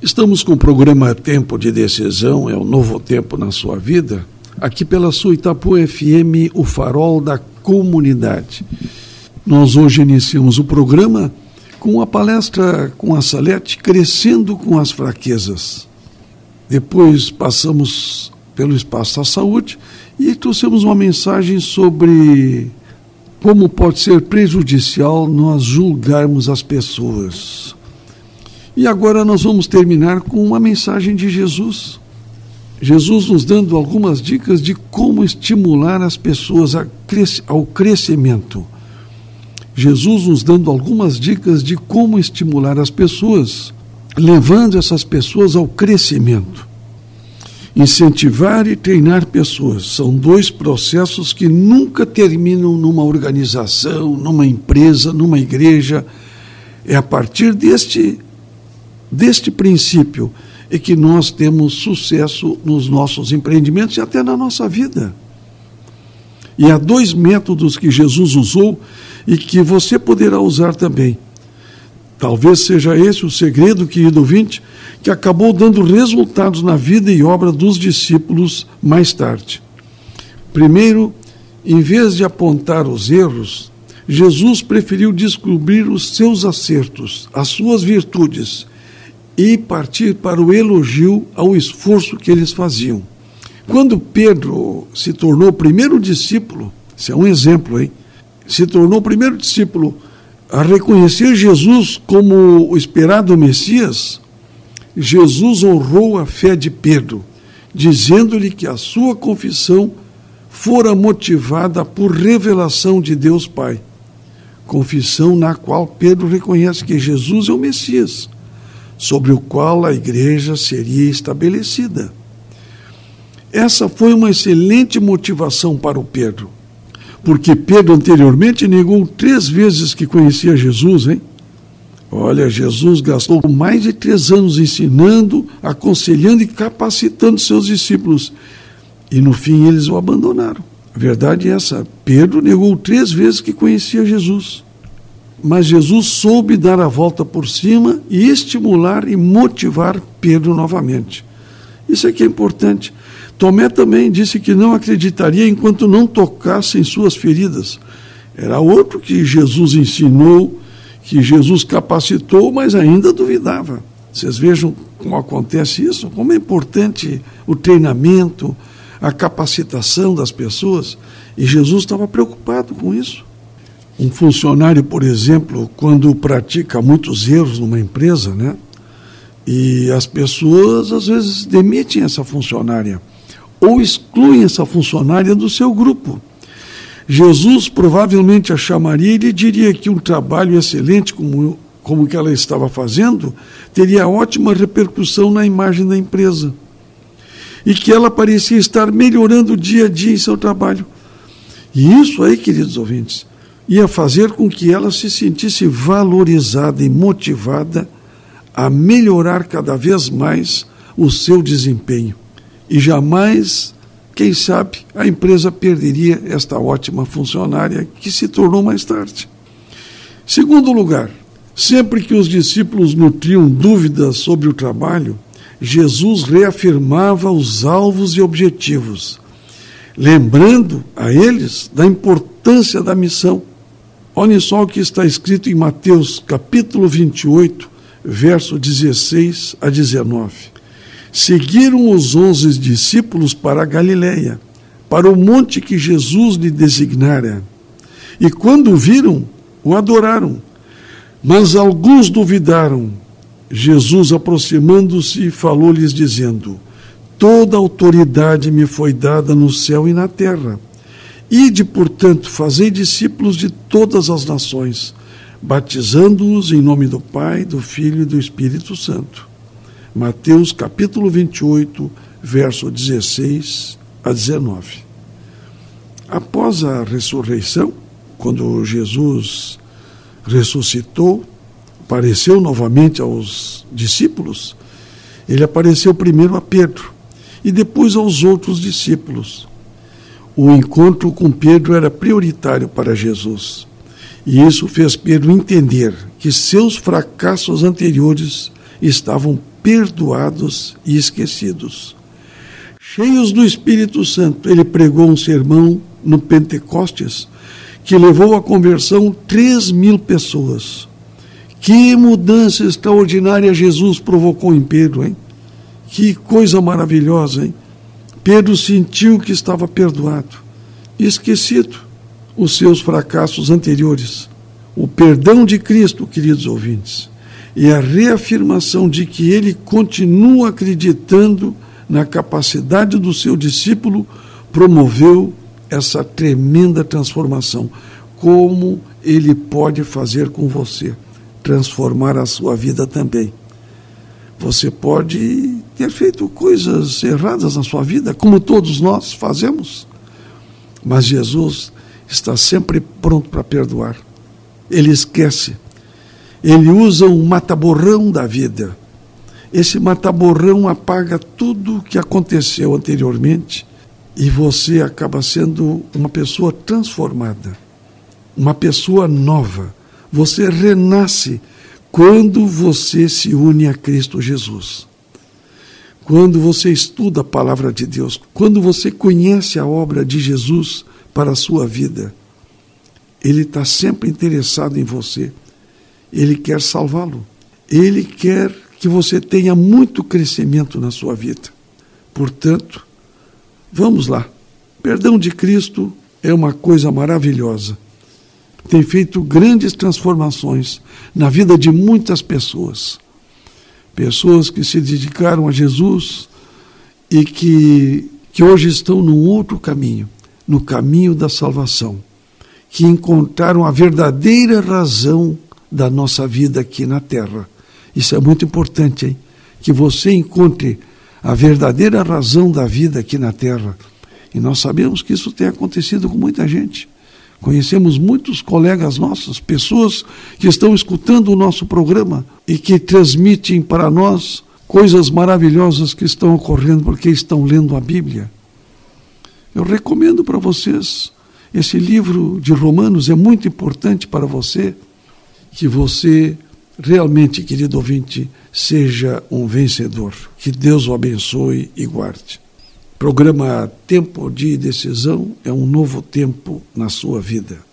Estamos com o programa Tempo de Decisão, é o novo tempo na sua vida, aqui pela sua Itapu FM, o farol da comunidade. Nós hoje iniciamos o programa com a palestra com a Salete Crescendo com as Fraquezas. Depois passamos pelo Espaço da Saúde e trouxemos uma mensagem sobre como pode ser prejudicial nós julgarmos as pessoas. E agora nós vamos terminar com uma mensagem de Jesus. Jesus nos dando algumas dicas de como estimular as pessoas ao crescimento. Jesus nos dando algumas dicas de como estimular as pessoas, levando essas pessoas ao crescimento. Incentivar e treinar pessoas são dois processos que nunca terminam numa organização, numa empresa, numa igreja. É a partir deste deste princípio é que nós temos sucesso nos nossos empreendimentos e até na nossa vida. E há dois métodos que Jesus usou e que você poderá usar também. Talvez seja esse o segredo, querido ouvinte, que acabou dando resultados na vida e obra dos discípulos mais tarde. Primeiro, em vez de apontar os erros, Jesus preferiu descobrir os seus acertos, as suas virtudes e partir para o elogio ao esforço que eles faziam. Quando Pedro se tornou o primeiro discípulo, isso é um exemplo, hein? Se tornou o primeiro discípulo a reconhecer Jesus como o esperado Messias, Jesus honrou a fé de Pedro, dizendo-lhe que a sua confissão fora motivada por revelação de Deus Pai. Confissão na qual Pedro reconhece que Jesus é o Messias sobre o qual a igreja seria estabelecida. Essa foi uma excelente motivação para o Pedro, porque Pedro anteriormente negou três vezes que conhecia Jesus, hein? Olha, Jesus gastou mais de três anos ensinando, aconselhando e capacitando seus discípulos. E no fim eles o abandonaram. A verdade é essa: Pedro negou três vezes que conhecia Jesus mas Jesus soube dar a volta por cima e estimular e motivar Pedro novamente. Isso é que é importante. Tomé também disse que não acreditaria enquanto não tocasse em suas feridas. Era outro que Jesus ensinou, que Jesus capacitou, mas ainda duvidava. Vocês vejam como acontece isso, como é importante o treinamento, a capacitação das pessoas. E Jesus estava preocupado com isso. Um funcionário, por exemplo, quando pratica muitos erros numa empresa, né? E as pessoas às vezes demitem essa funcionária ou excluem essa funcionária do seu grupo. Jesus provavelmente a chamaria e lhe diria que um trabalho excelente como, como que ela estava fazendo teria ótima repercussão na imagem da empresa. E que ela parecia estar melhorando dia a dia em seu trabalho. E isso aí, queridos ouvintes, ia fazer com que ela se sentisse valorizada e motivada a melhorar cada vez mais o seu desempenho. E jamais, quem sabe, a empresa perderia esta ótima funcionária que se tornou mais tarde. Segundo lugar, sempre que os discípulos nutriam dúvidas sobre o trabalho, Jesus reafirmava os alvos e objetivos, lembrando a eles da importância da missão Olhem só o que está escrito em Mateus capítulo 28, verso 16 a 19. Seguiram os onze discípulos para a Galiléia, para o monte que Jesus lhe designara. E quando o viram, o adoraram. Mas alguns duvidaram. Jesus, aproximando-se, falou-lhes, dizendo: Toda autoridade me foi dada no céu e na terra. Ide, portanto, fazei discípulos de todas as nações, batizando-os em nome do Pai, do Filho e do Espírito Santo. Mateus capítulo 28, verso 16 a 19. Após a ressurreição, quando Jesus ressuscitou, apareceu novamente aos discípulos, ele apareceu primeiro a Pedro e depois aos outros discípulos o encontro com Pedro era prioritário para Jesus. E isso fez Pedro entender que seus fracassos anteriores estavam perdoados e esquecidos. Cheios do Espírito Santo, ele pregou um sermão no Pentecostes que levou à conversão 3 mil pessoas. Que mudança extraordinária Jesus provocou em Pedro, hein? Que coisa maravilhosa, hein? Pedro sentiu que estava perdoado e esquecido os seus fracassos anteriores. O perdão de Cristo, queridos ouvintes, e a reafirmação de que ele continua acreditando na capacidade do seu discípulo, promoveu essa tremenda transformação. Como ele pode fazer com você? Transformar a sua vida também. Você pode ter feito coisas erradas na sua vida, como todos nós fazemos, mas Jesus está sempre pronto para perdoar. Ele esquece. Ele usa um mataborrão da vida esse mataborrão apaga tudo o que aconteceu anteriormente e você acaba sendo uma pessoa transformada, uma pessoa nova. Você renasce quando você se une a Cristo Jesus. Quando você estuda a palavra de Deus, quando você conhece a obra de Jesus para a sua vida, Ele está sempre interessado em você. Ele quer salvá-lo. Ele quer que você tenha muito crescimento na sua vida. Portanto, vamos lá. Perdão de Cristo é uma coisa maravilhosa. Tem feito grandes transformações na vida de muitas pessoas. Pessoas que se dedicaram a Jesus e que, que hoje estão num outro caminho, no caminho da salvação, que encontraram a verdadeira razão da nossa vida aqui na terra isso é muito importante, hein? Que você encontre a verdadeira razão da vida aqui na Terra. E nós sabemos que isso tem acontecido com muita gente. Conhecemos muitos colegas nossos, pessoas que estão escutando o nosso programa e que transmitem para nós coisas maravilhosas que estão ocorrendo porque estão lendo a Bíblia. Eu recomendo para vocês esse livro de Romanos, é muito importante para você que você realmente, querido ouvinte, seja um vencedor. Que Deus o abençoe e guarde. Programa Tempo de Decisão é um novo tempo na sua vida.